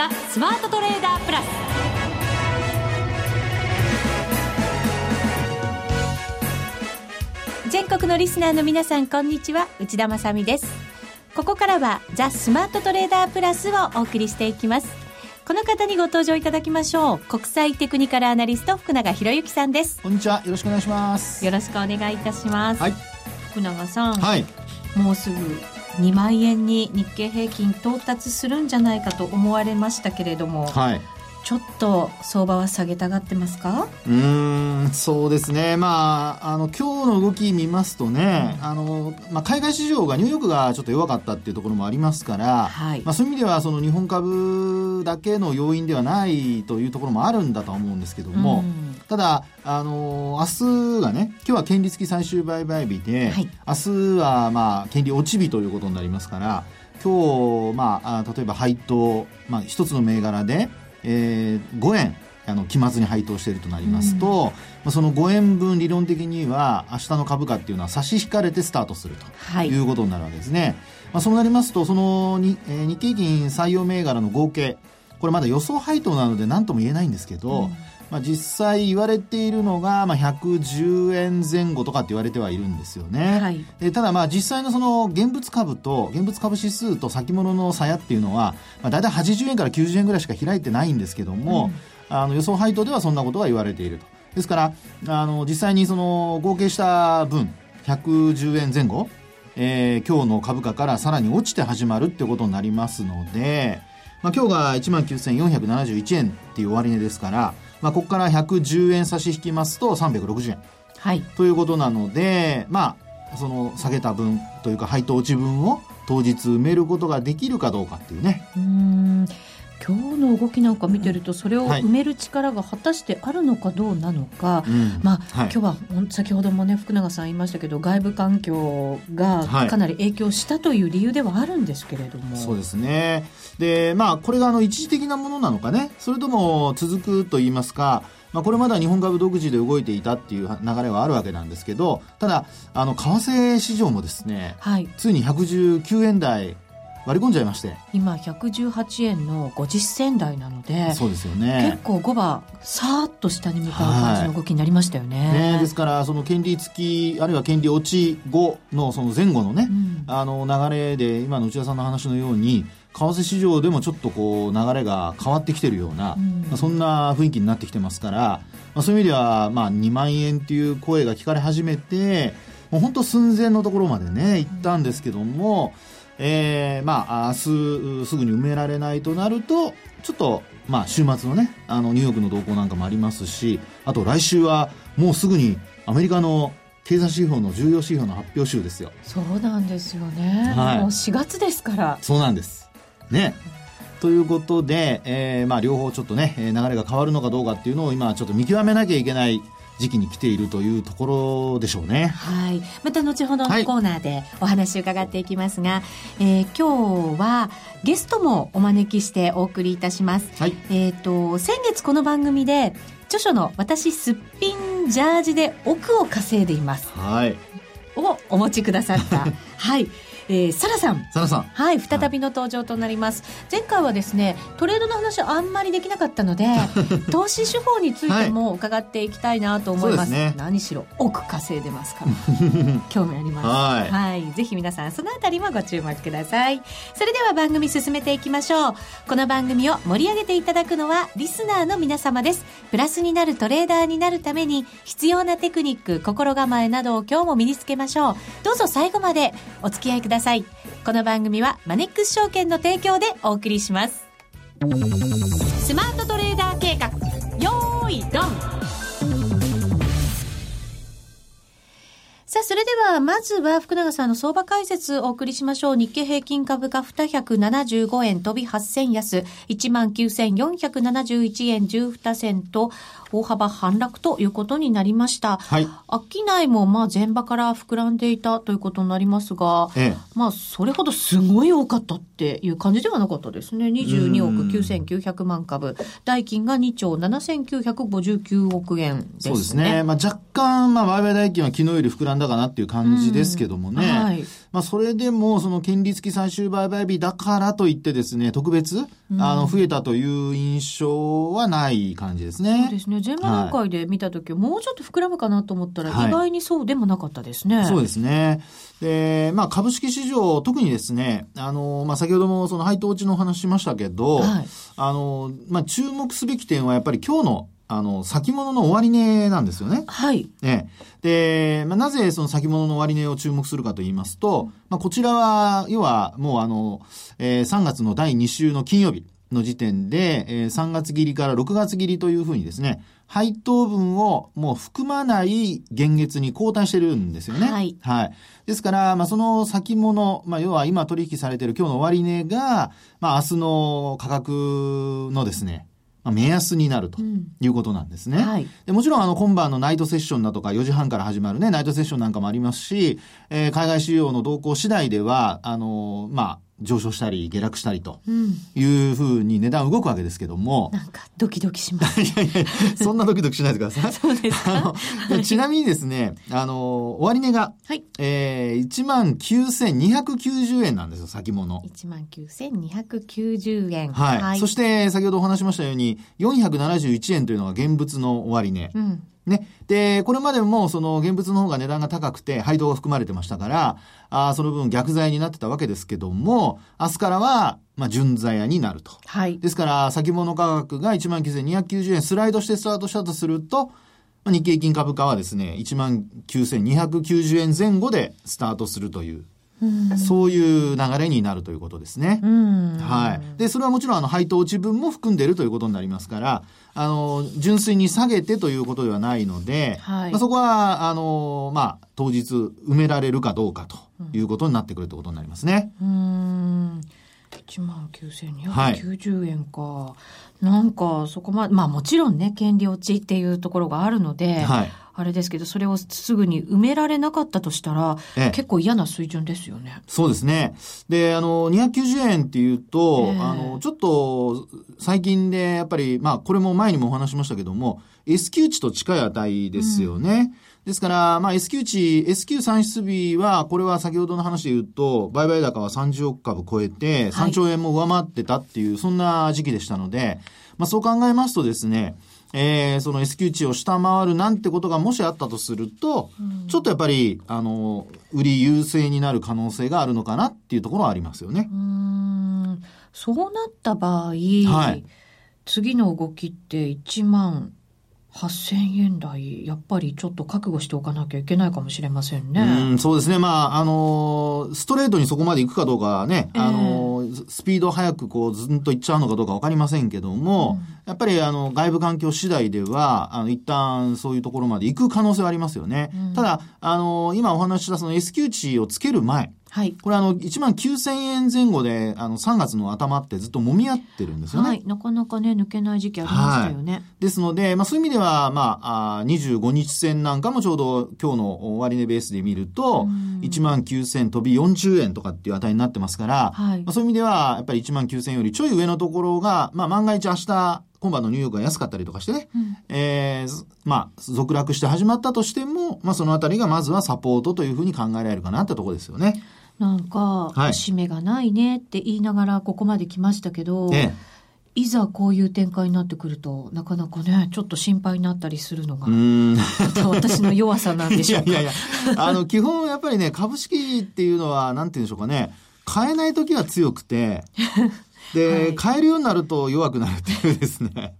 ザ・スマートトレーダープラス。全国のリスナーの皆さんこんにちは。内田まさです。ここからはザ・スマートトレーダープラスをお送りしていきます。この方にご登場いただきましょう。国際テクニカルアナリスト福永博之さんです。こんにちは。よろしくお願いします。よろしくお願いいたします、はい。福永さん、はい。もうすぐ2万円に日経平均到達するんじゃないかと思われましたけれども、はい。ちょっと相場は下げたがってますか？うーんそうですね。まああの今日の動き見ますとね、あのまあ、海外市場がニューヨークがちょっと弱かったっていうところもありますから、はい。まあ、そういう意味ではその日本株だけの要因ではないというところもあるんだとは思うんですけども、うんただ、あの明日がね、今日は権利付き最終売買日で、はい明日は、まあ、権利落ち日ということになりますから、今日、まあ、あ例えば配当、まあ、一つの銘柄で、えー5円、あの、期末に配当しているとなりますと、まあ、その5円分理論的には、明日の株価っていうのは差し引かれてスタートすると。はいいうことになるわけですね。まあ、そうなりますと、そのに、えー日経平均採用銘柄の合計、これまだ予想配当なので何とも言えないんですけど、うんまあ、実際言われているのが、まあ、110円前後とかって言われてはいるんですよね。はいでただまあ実際のその現物株と現物株指数と先物の差やっていうのは、まあ、大体80円から90円ぐらいしか開いてないんですけども、あの予想配当ではそんなことが言われていると。ですから、あの実際にその合計した分、110円前後、えー今日の株価からさらに落ちて始まるってことになりますので、まあ、今日が19,471円っていう終値ですから、まあ、ここから110円差し引きますと360円。はい。ということなので、まあ、その下げた分というか配当落ち分を当日埋めることができるかどうかっていうね。うーん。今日の動きなんか見てるとそれをはい。埋める力が果たしてあるのかどうなのか、うん。まあ、はい。今日は先ほどもね福永さん言いましたけど外部環境がはい。かなり影響したという理由ではあるんですけれども、そうですね。で、まあ、これがあの一時的なものなのかね、それとも続くと言いますか、まあ、これまでは日本株独自で動いていたっていう流れはあるわけなんですけど、ただ、あの、為替市場もですね、はい。ついに119円台割り込んじゃいまして、今118円の50銭台なのでそうですよ結ね。構5番さーっと下に向かう感じの動きになりましたよね。ね、ですから、その権利付き、あるいは権利落ち後のその前後のね、うん。あの流れで今の内田さんの話のように為替市場でもちょっとこう流れが変わってきてるような、うんまあそんな雰囲気になってきてますから、まあ、そういう意味では、まあ、2万円っていう声が聞かれ始めてもう本当寸前のところまでね行ったんですけども、えーまあ明日すぐに埋められないとなるとちょっと、まあ、週末のねあのニューヨークの動向なんかもありますしあと来週はもうすぐにアメリカの経済指標の重要指標の発表週ですよ。そうなんですよね、はいもう4月ですからそうなんです。ね。ということで、えーまあ、両方ちょっとね、えー流れが変わるのかどうかっていうのを今ちょっと見極めなきゃいけない時期に来ているというところでしょうね。はい、また後ほどのはいコーナーでお話を伺っていきますが、えー今日はゲストもお招きしてお送りいたします。はい。えっ、と先月この番組で著書の私すっぴんジャージで億を稼いでいますはい。をお持ちくださった はい、えー、サラさんサラさん。はい、再びの登場となります。前回はですね、トレードの話あんまりできなかったので、投資手法についても伺っていきたいなと思います。そうですね何しろ、億稼いでますから。興味あります。はいぜひ皆さん、そのあたりもご注目ください。それでは番組進めていきましょう。この番組を盛り上げていただくのは、リスナーの皆様です。プラスになるトレーダーになるために、必要なテクニック、心構えなどを今日も身につけましょう。どうぞ最後までお付き合いください。この番組はマネックス証券の提供でお送りします。スマートトレーダー計画、よーい、ドンさあ、それでは、まずは福永さんの相場解説をお送りしましょう。日経平均株価275円飛び8000安、19,471円12銭と、大幅反落ということになりました。はい。商いもまあ前場から膨らんでいたということになりますが、ええまあそれほどすごい多かったっていう感じではなかったですね。22億9900万株。代金が2兆7959億円ですね。そうですね。まあ、若干、まあ、売買代金は昨日より膨らんだかなっていう感じですけどもね。うんはいまあ、それでも、その権利付き最終売買日だからといってですね、特別、あの、増えたという印象はない感じですね。そうですね。前場段階で見たときは、もうちょっと膨らむかなと思ったら、はい意外にそうでもなかったですね。そうですね。で、まあ、株式市場、特にですね、あの、まあ、先ほどもその配当落ちのお話しましたけど、はいあの、まあ、注目すべき点はやっぱり今日の、あの、先物の終値なんですよね。はい。ええ。で、まあ、なぜその先物の終値を注目するかと言いますと、まあ、こちらは、要はもうあの、えー3月の第2週の金曜日の時点で、えー3月切りから6月切りというふうにですね、配当分をもう含まない現月に後退してるんですよね。はいはい。ですから、まあ、その先物、まあ、要は今取引されている今日の終値が、まあ、明日の価格のですね、まあ、目安になるとうんいうことなんですね。はいでもちろんあの今晩のナイトセッションだとか4時半から始まるね、ナイトセッションなんかもありますし、えー海外市場の動向次第では、あのーまあ、上昇したり下落したりとうん。いうふうに値段動くわけですけども、なんか、ドキドキします。いやいや、そんなドキドキしないでください。そうですか？ちなみにですね、あの、終値が、はい。えー、19,290円なんですよ、先物。19,290円。はい。そして、先ほどお話しましたように、471円というのが現物の終値。うん。ね。で、これまでもその現物の方が値段が高くて配当が含まれてましたから、あーその分逆剤になってたわけですけども、明日からは、まあ、純剤屋になると。はい。ですから、先物価格が19,290円スライドしてスタートしたとすると、まあ日経平均株価はですね、19,290円前後でスタートするという、うん。そういう流れになるということですね。うん。はい。で、それはもちろん、あの、配当落ち分も含んでいるということになりますから、あの、純粋に下げてということではないので、はいまあ、そこは、あの、まあ、当日埋められるかどうかということになってくるということになりますね。うーん。19,290円か。なんか、そこまで、まあもちろんね、権利落ちっていうところがあるので、はい。あれですけど、それをすぐに埋められなかったとしたら、ええ結構嫌な水準ですよね。そうですね。で、あの、290円っていうと、ええあの、ちょっと、最近で、やっぱり、まあ、これも前にもお話しましたけども、S q 値と近い値ですよね。ですから、まあ、S q 値、S q 算出日は、これは先ほどの話で言うと、売買高は30億株超えて、はい3兆円も上回ってたっていう、そんな時期でしたので、まあ、そう考えますとですね、えーその S q 値を下回るなんてことがもしあったとすると、ちょっとやっぱり、あの、売り優勢になる可能性があるのかなっていうところはありますよねう。ーん。そうなった場合、はい次の動きって1万8000円台、やっぱりちょっと覚悟しておかなきゃいけないかもしれませんね。うん、そうですね。まあ、あのーストレートにそこまで行くかどうかはね、ええあのースピード速くこう、ずんと行っちゃうのかどうかわかりませんけども、やっぱりあの、外部環境次第では、あの、一旦そういうところまで行く可能性はありますよね。うんただ、あのー今お話ししたその S q 値をつける前、はい。これあの、1万9000円前後で、あの、3月の頭ってずっと揉み合ってるんですよね。はい。なかなかね、抜けない時期ありましたよね。ですので、まあそういう意味では、まあ、あー25日線なんかもちょうど今日の終値ベースで見るとうん、1万9000飛び40円とかっていう値になってますから、はいまあそういう意味では、やっぱり1万9000よりちょい上のところが、まあ万が一明日、今晩のニューヨークが安かったりとかしてね、うんえーずまあ、続落して始まったとしても、まあそのあたりがまずはサポートというふうに考えられるかなってところですよね。なんか、はい。締めがないねって言いながらここまで来ましたけど、えいざこういう展開になってくると、なかなかね、ちょっと心配になったりするのが、私の弱さなんでいしょういやいや、あの、基本やっぱりね、株式っていうのは、なんて言うんでしょうかね、買えない時は強くて、で、はい。買えるようになると弱くなるっていうですね。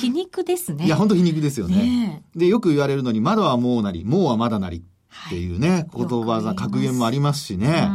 皮肉ですね。いや、本当皮肉ですよね。ねで、よく言われるのに、窓はもうなり、もうはまだなりっていうね、はい。言葉が、格言もありますしえね。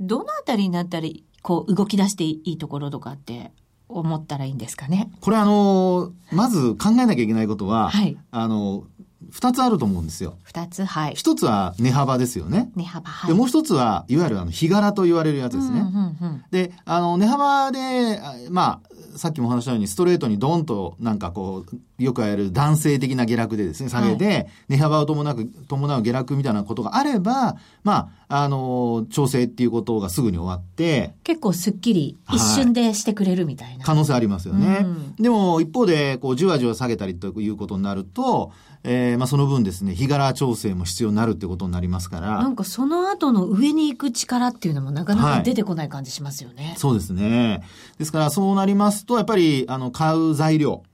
うん。どのあたりになったら、こう、動き出していいところとかって思ったらいいんですかね？これあの、まず考えなきゃいけないことは、はいあの、二つあると思うんですよ。二つ、はい。一つは値幅ですよね。値幅、はい。で、もう一つは、いわゆるあの、日柄と言われるやつですね。うんうんうんで、あの、値幅で、あまあ、さっきもお話したように、ストレートにドンとなんかこう、よくある男性的な下落でですね、下げで、値幅を伴う、伴う下落みたいなことがあれば、まあ、あの、調整っていうことがすぐに終わって、結構すっきり一瞬でしてくれるみたいな。可能性ありますよね。うんでも、一方で、こう、じわじわ下げたりということになると、えーまあ、その分ですね、日柄調整も必要になるってことになりますから、なんかその後の上に行く力っていうのもなかなはいか出てこない感じしますよね。そうですね。ですから、そうなりますと、やっぱり、あの、買う材料、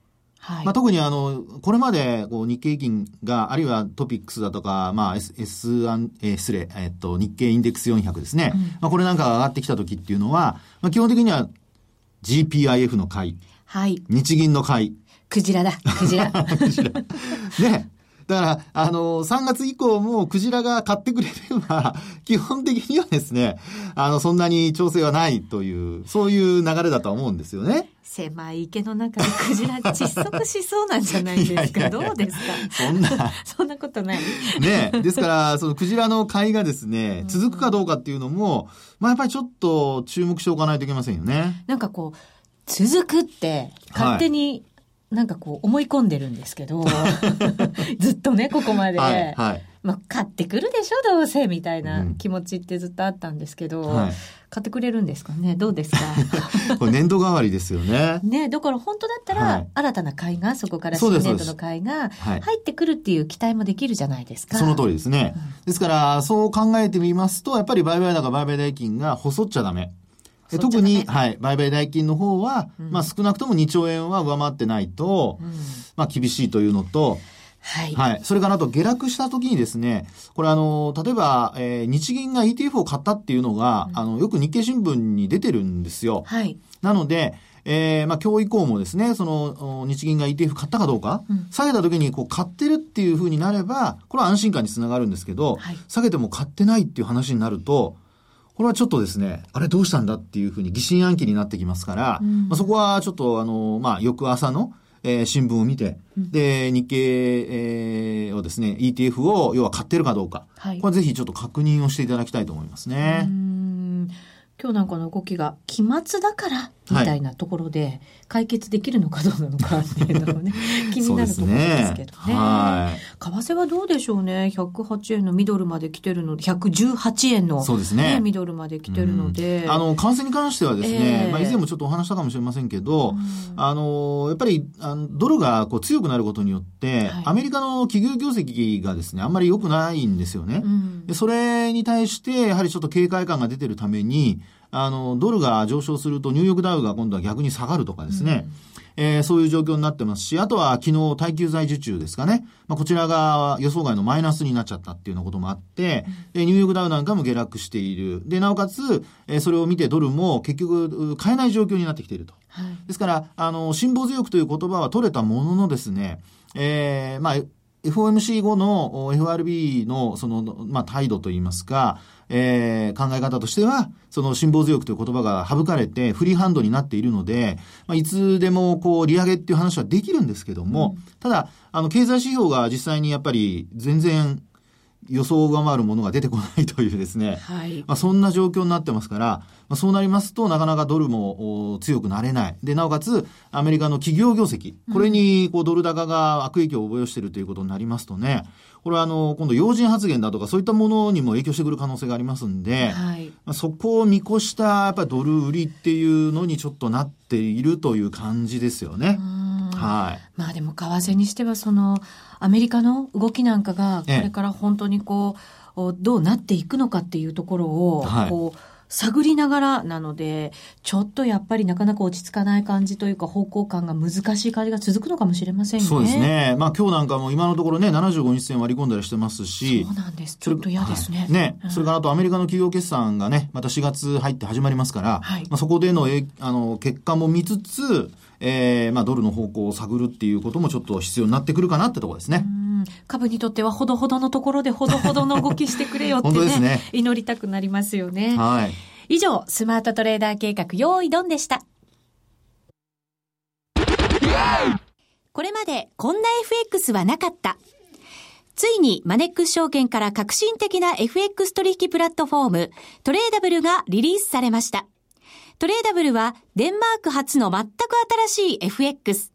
はい。まあ、特にあの、これまでこう日経平均が、あるいはトピックスだとか、まあ、S、S えー失礼、えっと、日経インデックス400ですね。うんまあ、これなんかが上がってきた時っていうのは、まあ、基本的には GPIF の買い、はい。日銀の買い、クジラだ、クジラ。ね。だから、あの、3月以降もクジラが買ってくれれば、基本的にはですね、あの、そんなに調整はないという、そういう流れだとは思うんですよね。狭い池の中でクジラ窒息しそうなんじゃないですか。どうですか？そんな、そんなことない。ね。ですから、そのクジラの買いがですね、続くかどうかっていうのも、まあ、やっぱりちょっと注目しておかないといけませんよね。なんかこう、続くって、勝手に、なんかこう思い込んでるんですけど、ずっとね、ここまで。はい、はい。まあ、買ってくるでしょ、どうせ、みたいなうん気持ちってずっとあったんですけど、はい買ってくれるんですかね？どうですか？これ年度代わりですよね。ねだから本当だったら、はい新たな買いが、そこから新年度の買いがはい入ってくるっていう期待もできるじゃないですか。その通りですね。ですから、そう考えてみますと、やっぱり売買高、売買代金が細っちゃダメ。特に、はい、売買代金の方は、うんまあ少なくとも2兆円は上回ってないと、うんまあ厳しいというのと、はい。はい。それからあと下落した時にですね、これあの、例えば、えー日銀が ETF を買ったっていうのが、あの、よく日経新聞に出てるんですよ。はい。なので、えーまあ今日以降もですね、その、お日銀が ETF 買ったかどうか、うん下げた時にこう買ってるっていう風になれば、これは安心感につながるんですけど、はい下げても買ってないっていう話になると、これはちょっとですね、あれどうしたんだっていう風に疑心暗鬼になってきますから、うん。まあ、そこはちょっとあの、まあ翌朝の、えー新聞を見て、で、日経、えーをですね、ETF を要は買ってるかどうか、はい。これぜひちょっと確認をしていただきたいと思いますうね。ん。今日なんかの動きが期末だからみたいなところで解決できるのかどうなのかっていうのもね 気になるところですけどね。はい。為替はどうでしょうね。108円のミドルまで来てるので、118円の、そうですねミドルまで来てるので。あの、為替に関してはですね、ええまあ、以前もちょっとお話したかもしれませんけど、うんあの、やっぱり、あのドルがこう強くなることによって、はいアメリカの企業業績がですね、あんまり良くないんですよね。うんでそれに対して、やはりちょっと警戒感が出てるために、あの、ドルが上昇するとニューヨークダウが今度は逆に下がるとかですね、えーそういう状況になってますし、あとは昨日耐久財受注ですかね。まあ、こちらが予想外のマイナスになっちゃったっていうようなこともあって、でニューヨークダウなんかも下落している。で、なおかつ、えーそれを見てドルも結局う買えない状況になってきていると。はいですから、あの、辛抱強くという言葉は取れたもののですね、えーまあ、FOMC 後のお FRB のその、まあ、態度といいますか、えー考え方としては、その辛抱強くという言葉が省かれてフリーハンドになっているので、まあ、いつでもこう利上げっていう話はできるんですけども、ただ、あの、経済指標が実際にやっぱり全然予想を上回るものが出てこないというですね、はい。まあ、そんな状況になってますから、まあ、そうなりますと、なかなかドルもお強くなれない。で、なおかつ、アメリカの企業業績、これにこうドル高が悪影響を及ぼしているということになりますとね、これはあの、今度要人発言だとかそういったものにも影響してくる可能性がありますんで、はい。まあ、そこを見越したやっぱりドル売りっていうのにちょっとなっているという感じですよね。はい。まあでも為替にしてはそのアメリカの動きなんかがこええれから本当にこうおどうなっていくのかっていうところをはいこう探りながらなのでちょっとやっぱりなかなか落ち着かない感じというか方向感が難しい感じが続くのかもしれませんね。そうです。ね。まあ今日なんかも今のところね、75日線割り込んだりしてますし、そうなんです。ちょっと嫌ですね。はいね、うんそれからあとアメリカの企業決算がね、また4月入って始まりますから、はいまあ、そこでのえあの結果も見つつ、えーまあ、ドルの方向を探るっていうこともちょっと必要になってくるかなってところですね。うん株にとってはほどほどのところでほどほどの動きしてくれよってね ね祈りたくなりますよね。はい。以上、スマートトレーダー計画、用意ドンでした。これまでこんな FX はなかった。ついにマネックス証券から革新的な FX 取引プラットフォーム、トレーダブルがリリースされました。トレーダブルはデンマーク発の全く新しい FX。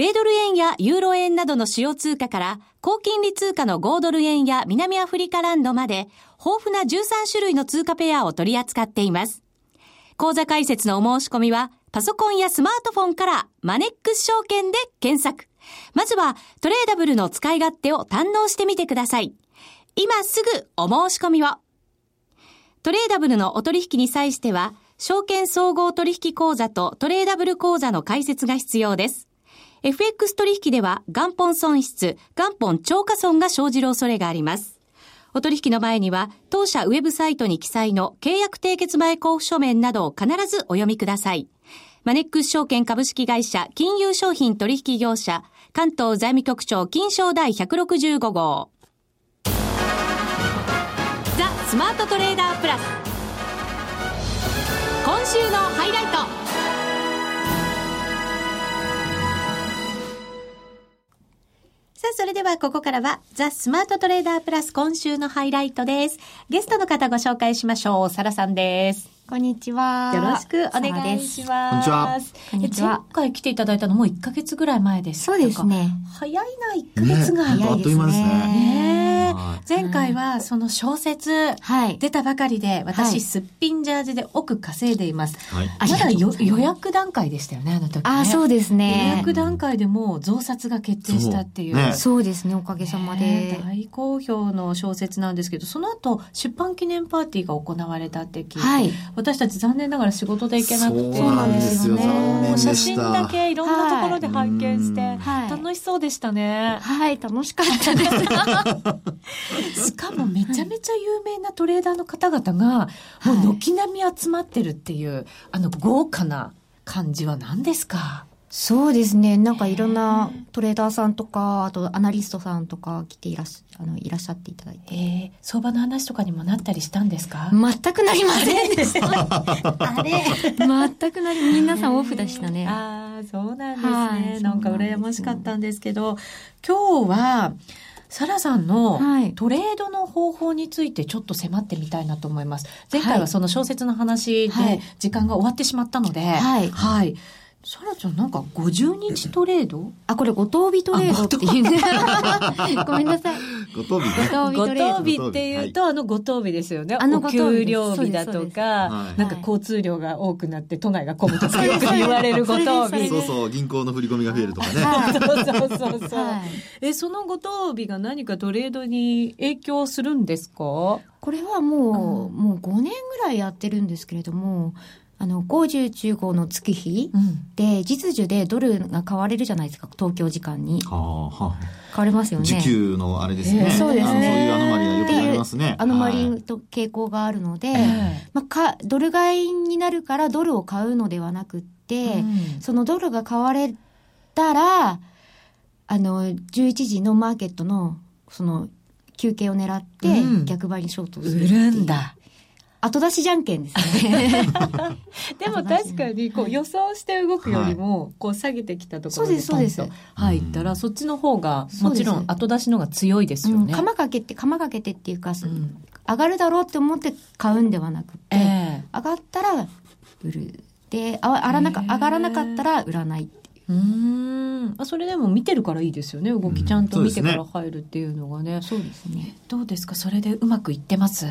米ドル円やユーロ円などの主要通貨から、高金利通貨の5ドル円や南アフリカランドまで、豊富な13種類の通貨ペアを取り扱っています。講座解説のお申し込みは、パソコンやスマートフォンからマネックス証券で検索。まずはトレーダブルの使い勝手を堪能してみてください。今すぐお申し込みを。トレーダブルのお取引に際しては、証券総合取引口座とトレーダブル口座の開設が必要です。FX 取引では元本損失、元本超過損が生じる恐れがあります。お取引の前には、当社ウェブサイトに記載の契約締結前交付書面などを必ずお読みください。マネックス証券株式会社金融商品取引業者関東財務局長金賞第165号。ザ・スマートトレーダープラス。今週のハイライト。さあ、それではここからは、ザ・スマートトレーダープラス今週のハイライトです。ゲストの方ご紹介しましょう。サラさんです。こんにちは。よろしくお願いします。こんにちは。こんにちは。前回来ていただいたのもう1ヶ月ぐらい前ですそうですね。早いな、1ヶ月が。早いですね。ね前回はその小説、出たばかりで、私、すっぴんジャージで奥稼いでいます。はい、まだ予約段階でしたよね、あの時、ね。あ、そうですね。予約段階でも増刷が決定したっていう。そう。ですね、おかげさまで。大好評の小説なんですけど、その後、出版記念パーティーが行われたって聞いて、はい。私たち残念ながら仕事で行けなくて。そうなんですよ。ね写真だけいろんなところで拝見して、はい、楽しそうでしたね。はい楽しかったです しかもめちゃめちゃ有名なトレーダーの方々がもう軒並み集まってるっていう、あの豪華な感じは何ですか？そうですね。なんかいろんなトレーダーさんとか、あとアナリストさんとか来ていらっしあのいらっしゃっていただいて。えー、相場の話とかにもなったりしたんですか？全くなりませんでした。あれ？全くなり、皆さんオフでしたね。ああ、そうなんですね。はい、なんか羨ましかったんですけど、今日は、サラさんのトレードの方法についてちょっと迫ってみたいなと思います。前回はその小説の話で時間が終わってしまったので、はい。はいサラちゃんなんか50日トレード？あ、これ五等日トレードっていうね。ごめんなさい。五等日ね。五等日っていうと、あの五等日ですよね。あのお給料日だとか、なんか交通量が多くなって都内が混むとかよく言われる五等日。そうそう、銀行の振り込みが増えるとかね。そうそうそうそう。え、その五等日が何かトレードに影響するんですか？これはもう、もう5年ぐらいやってるんですけれども、あの、50、15の月日で、実需でドルが買われるじゃないですか、東京時間に。はあ、買われますよね。時給のあれですね。えー、そうですね。そういうアノマリがよくありますね。アノマリと傾向があるので、まあ、か、ドル買いになるからドルを買うのではなくって、うん、そのドルが買われたら、あの、11時のマーケットの、その、休憩を狙って、逆張りショートする、うん、売るんだ。後出しじゃんけんですね。でも確かにこう予想して動くよりも、こう下げてきたところでポンと。入ったら、そっちの方がもちろん後出しのが強いですよね。釜かけて、釜かけてっていうか、上がるだろうって思って買うんではなくて、上がったら売る。で、あらなか上がらなかったら売らないう。ん。あそれでも見てるからいいですよね。動きちゃんと見てから入るっていうのがね、そうですね。どうですか？それでうまくいってます？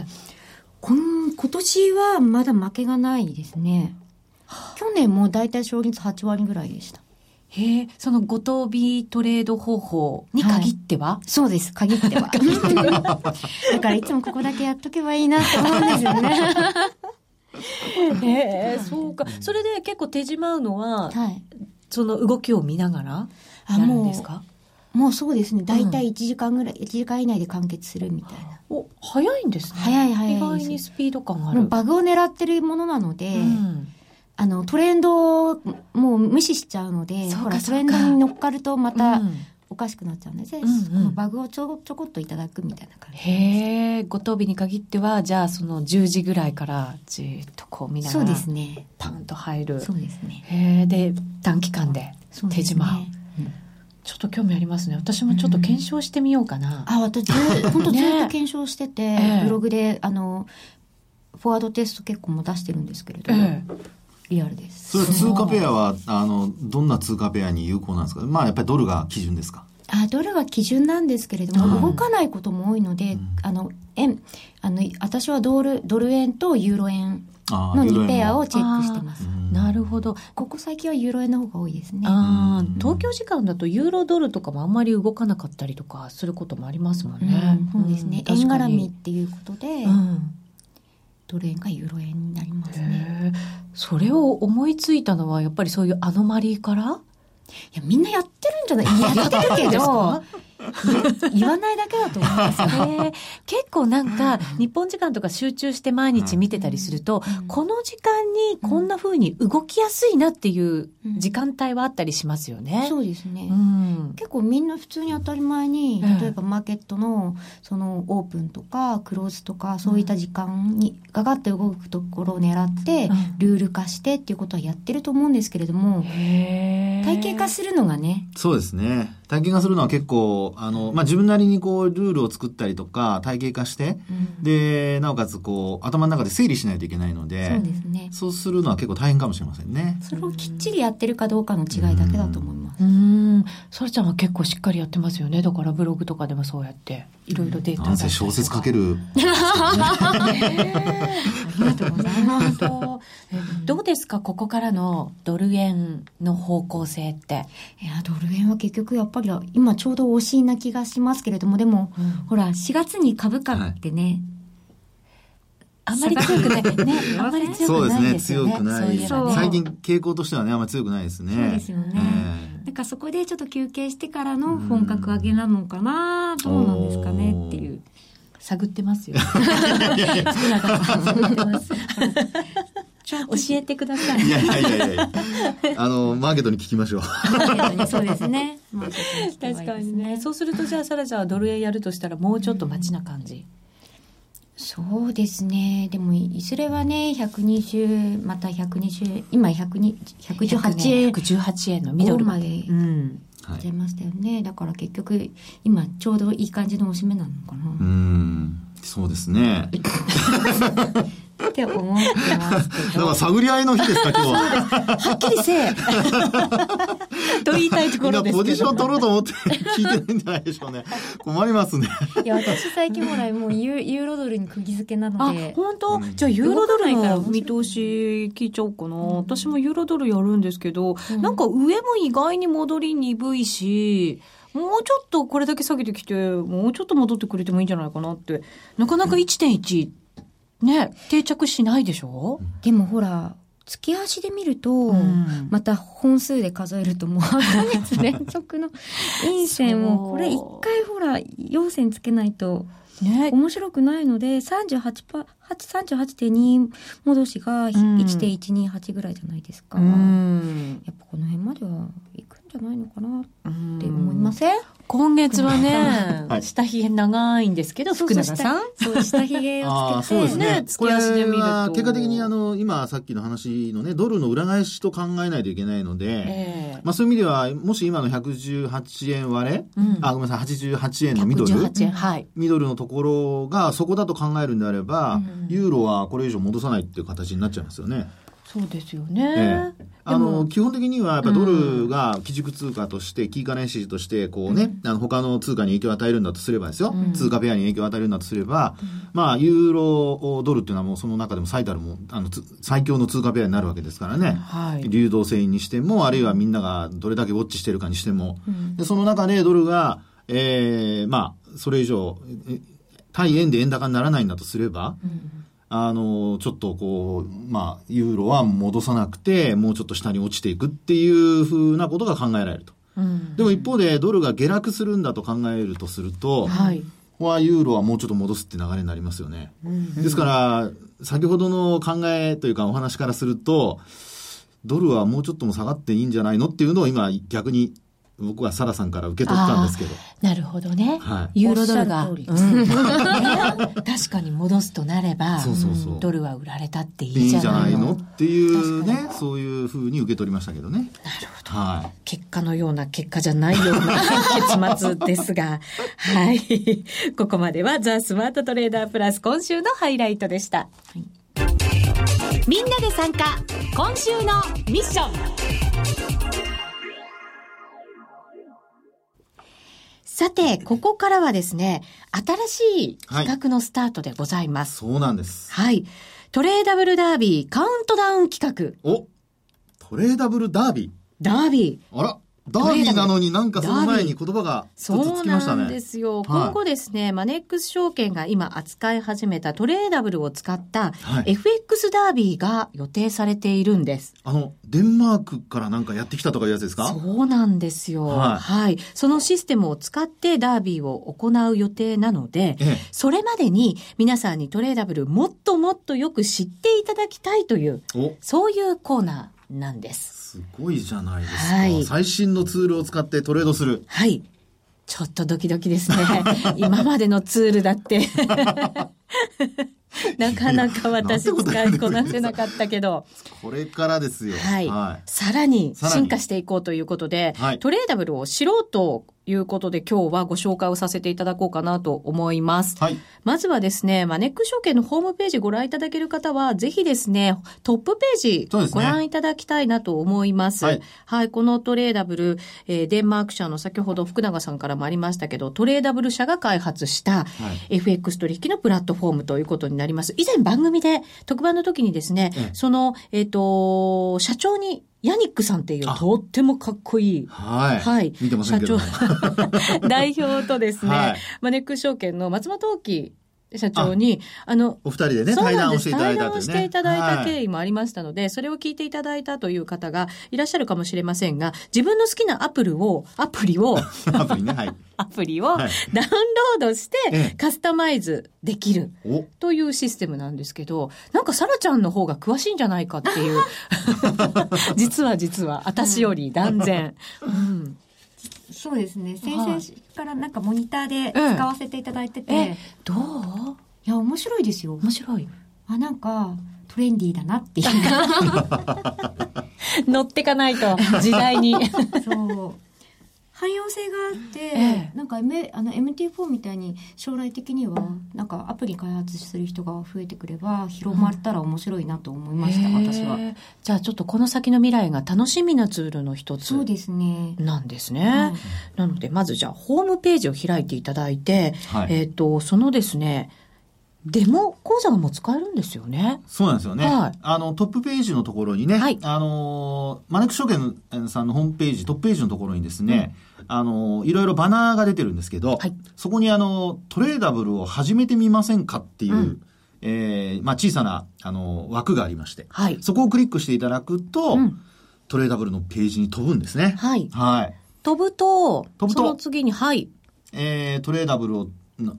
今今年はまだ負けがないですね。去年も大体勝率8割ぐらいでした。へえ、そのご当日トレード方法に限っては、はい、そうです、限っては。だからいつもここだけやっとけばいいなって思うんですよね。へえ、そうか。それで結構手じまうのは、はい、その動きを見ながらやるんですか？もうそうですね。大体1時間ぐらい、うん、1時間以内で完結するみたいな。お、早いんですね。早い早い。意外にスピード感がある。バグを狙ってるものなので、うん、あの、トレンドをもう無視しちゃうので、ほら、トレンドに乗っかるとまた、おかしくなっちゃうんで、でうんうんこのバグをちょちょこっといただくみたいな感じへえ、ご当日に限っては、じゃあその10時ぐらいからじーっとこう見ながら、そうですねパンと入る。そうですねへえ、で、短期間でそうですね手島。ちょっと興味ありますね。私もちょっと検証してみようかな。あ私ず本当ずっねと検証してて、ええ。ブログであのフォワードテスト結構も出してるんですけれど、ええ。リアルです。それ通貨ペアは、あの、どんな通貨ペアに有効なんですか？まあ、やっぱりドルが基準ですか？あドルが基準なんですけれども、うん動かないことも多いので、あの円あの私はドルドル円とユーロ円あの2ユーロ円もペアをチェックしてます。うん。なるほど。ここ最近はユーロ円の方が多いですね。あうん。ー東京時間だとユーロドルとかもあんまり動かなかったりとかすることもありますもんうね。ん。そうですね、うん。円絡みっていうことで、うん。ドル円がユーロ円になりますね。へえそれを思いついたのはやっぱりそういうアノマリーから？いやみんなやってるんじゃない？やってるけど 言 言わないだけだと思いますよへえ結構なんか日本時間とか集中して毎日見てたりすると、うん。この時間にこんな風に動きやすいなっていう時間帯はあったりしますよね。そうですね、うん。結構みんな普通に当たり前にええ。例えばマーケットのそのオープンとかクローズとかそういった時間にガガッと動くところを狙ってうん。ルール化してっていうことはやってると思うんですけれども体系化するのがねそうですね。体系化するのは結構、あの、まあ、自分なりにこう、ルールを作ったりとか、体系化して、で、なおかつこう、頭の中で整理しないといけないので、そうですねそうするのは結構大変かもしれませんね。それをきっちりやってるかどうかの違いだけだと思いますうん。そらちゃんは結構しっかりやってますよね。だからブログとかでもそうやっていろいろデータなんせ小説書ける。ありがとうございますど どうですか？ここからのドル円の方向性って。いやドル円は結局やっぱり今ちょうど惜しいな気がしますけれどもでも、うんほら4月に株価ってね、あんまり強くない。ね。あんまり強くないそうですね。ですよね。強くない。そういね最近傾向としてはね、あんまり強くないですね。そうですよねええなんかそこでちょっと休憩してからの本格上げなのかな？どうなんですかね？っていう探ってますよ。福永さん探ってます。教えてください。いやいやいやいやあの、マーケットに聞きましょう。そうですねいい 確かですにね。そうするとじゃあサラちゃんはドル円やるとしたらもうちょっと待ちな感じ。そうですねでもいずれはね120また120今120 118円118円のミドルまでうん。はい出ましたよね、だから結局今ちょうどいい感じのおしめなのかな、うーん。そうですね。って思ってますけだかどら探り合いの日ですか、今日は。はっきりせえと言いたいところですけど。ポジション取ろうと思って聞いてないんじゃないでしょうね。困りますね。いや私最近ほらもうユーユーロドルに釘付けなのあで、本当、うんじゃあユーロドルの見通し聞いちゃおうかな。私もユーロドルやるんですけど、うんなんか上も意外に戻り鈍いし、もうちょっとこれだけ下げてきて、もうちょっと戻ってくれてもいいんじゃないかなって。なかなか1.1、ね、定着しないでしょ、でもほら月足で見ると、うん。また本数で数えるともう8ヶ月連続の 陰線をこれ一回ほら陽線つけないとね、面白くないので38パ38.2戻しがん。1.128ぐらいじゃないですか、うん。やっぱこの辺までは行くんじゃないのかなっって思いません、今月はね、はい。下髭長いんですけど、福永さん。そう下髭ああ、をつけて そうですね。ね月足で見るとこれは結果的にあの、今さっきの話のね、ドルの裏返しと考えないといけないので、ええ。まあそういう意味では、もし今の118円割れ、うん。あ、ごめんなさい、88円のミドル、118円、はい。ミドルのところがそこだと考えるんであれば、うん。ユーロはこれ以上戻さないっていう形になっちゃいますよね。そうですよえね。えあの、基本的にはやっぱドルが基軸通貨として、キーカレンシーとして、こうね、あの、他の通貨に影響を与えるんだとすればですよ、うん。通貨ペアに影響を与えるんだとすれば、まあ、ユーロドルっていうのはもうその中でも最たるも、あの、つ最強の通貨ペアになるわけですからね。はい。流動性にしても、あるいはみんながどれだけウォッチしてるかにしても、うん。でその中でドルが、えーまあ、それ以上、え対円で円高にならないんだとすれば、あの、ちょっとこう、まあ、ユーロは戻さなくて、もうちょっと下に落ちていくっていうふうなことが考えられると。うんでも一方で、ドルが下落するんだと考えるとすると、はい。はユーロはもうちょっと戻すって流れになりますよね。ですから、先ほどの考えというかお話からすると、ドルはもうちょっとも下がっていいんじゃないのっていうのを今逆に僕はサラさんから受け取ったんですけど。なるほどね。はユーロドルが。うんね 確かに戻すとなれば、そうそうそうドルは売られたっていいいいじゃないいのっていうね、そういうふうに受け取りましたけどね。なるほど。はい。結果のような結果じゃないような 結末ですが、はい。ここまではザ・スマートトレーダープラス今週のハイライトでした。みんなで参加、今週のミッション。さて、ここからはですね、新しい企画のスタートでございます。そうなんです。はい。トレーダブルダービーカウントダウン企画。おトレーダブルダービダービー。ー。あらダービーなのになんかその前に言葉が一つそうつきましたね。なんですよ。はい今後ですね、マネックス証券が今扱い始めたトレーダブルを使ったはい FX ダービーが予定されているんです。あの、デンマークからなんかやってきたとかいうやつですか？そうなんですよ。はいはい。そのシステムを使ってダービーを行う予定なので、ええ。それまでに皆さんにトレーダブルもっともっとよく知っていただきたいという、おそういうコーナーなんです。すごいじゃないですか、はい最新のツールを使ってトレードする。はい。ちょっとドキドキですね。今までのツールだって。なかなか私使いこなせなかったけど。これからですよ。はい。はさらにさらに進化していこうということで、はいトレーダブルを知ろうということで今日はご紹介をさせていただこうかなと思います。はい。まずはですね、マネック証券のホームページご覧いただける方は、ぜひですね、トップページご覧いただきたいなと思います。ははいい。このトレーダブル、えーデンマーク社の先ほど福永さんからもありましたけど、トレーダブル社が開発した、FX 取引のプラットフォームということになります。以前番組で特番の時にですね、ええその、えっ、と、社長にヤニックさんっていうあ。とってもかっこいい。はい。はい。見てませんけども。社長。代表とですね、はい。マネックス証券の松本大樹社長に、あの、お二人でね、対談をしていただいたというね。談をしていただいたはい経緯もありましたので、それを聞いていただいたという方がいらっしゃるかもしれませんが、自分の好きなアプリを、アプリを、アプリね、はい。アプリをはいダウンロードしてええカスタマイズできる。おというシステムなんですけど、なんかサラちゃんの方が詳しいんじゃないかっていう。実は実は、私より断然。うんそうですね。先はい々からなんかモニターでええ使わせていただいてて、え、どう？いや、面白いですよ。面白い。あ、なんか、トレンディーだなっていう。乗ってかないと、時代に。そう。汎用性があって、ええなんか、M、あの MT4 みたいに将来的には、なんかアプリ開発する人が増えてくれば、広まったら面白いなと思いました、へー私は。じゃあちょっとこの先の未来が楽しみなツールの一つそうですね。なんですね。はいなので、まずじゃあホームページを開いていただいて、はいえっ、と、そのですね、デモ講座がもう使えるんですよね。そうなんですよね。はいあの、トップページのところにね、はいあのー、マネックス証券さんのホームページ、トップページのところにですね、あのー、いろいろバナーが出てるんですけど、はいそこにあの、トレーダブルを始めてみませんかっていう、うんえーまあ、小さな、あのー枠がありまして、はい。そこをクリックしていただくと、うんトレーダブルのページに飛ぶんですね。はい。はい。飛ぶと、飛ぶとその次に、はい。えートレーダブルを、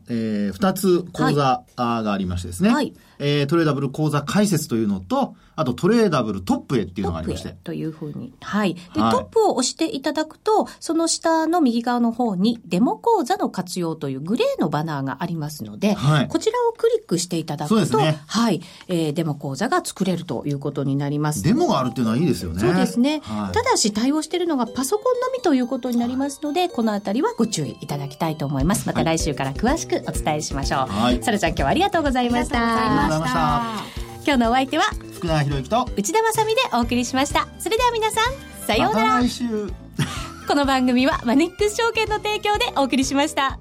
えー、2つ講座がありましてですね、はい。えートレーダブル講座解説というのと、あとトレーダブルトップへっていうのがありまして。というふうに。はい。で、はいトップを押していただくと、その下の右側の方に、デモ講座の活用というグレーのバナーがありますので、はいこちらをクリックしていただくと、ねはい、えーデモ講座が作れるということになります。デモがあるっていうのはいいですよね。そうですね、はいただし対応しているのがパソコンのみということになりますので、このあたりはご注意いただきたいと思います。また来週から詳しくお伝えしましょう。はいさらちゃん今日はありがとうございました。ありがとうございました今日のお相手は福永博之と、内田まさみでお送りしました。それでは皆さん、さようなら。また来週。この番組はマネックス証券の提供でお送りしました。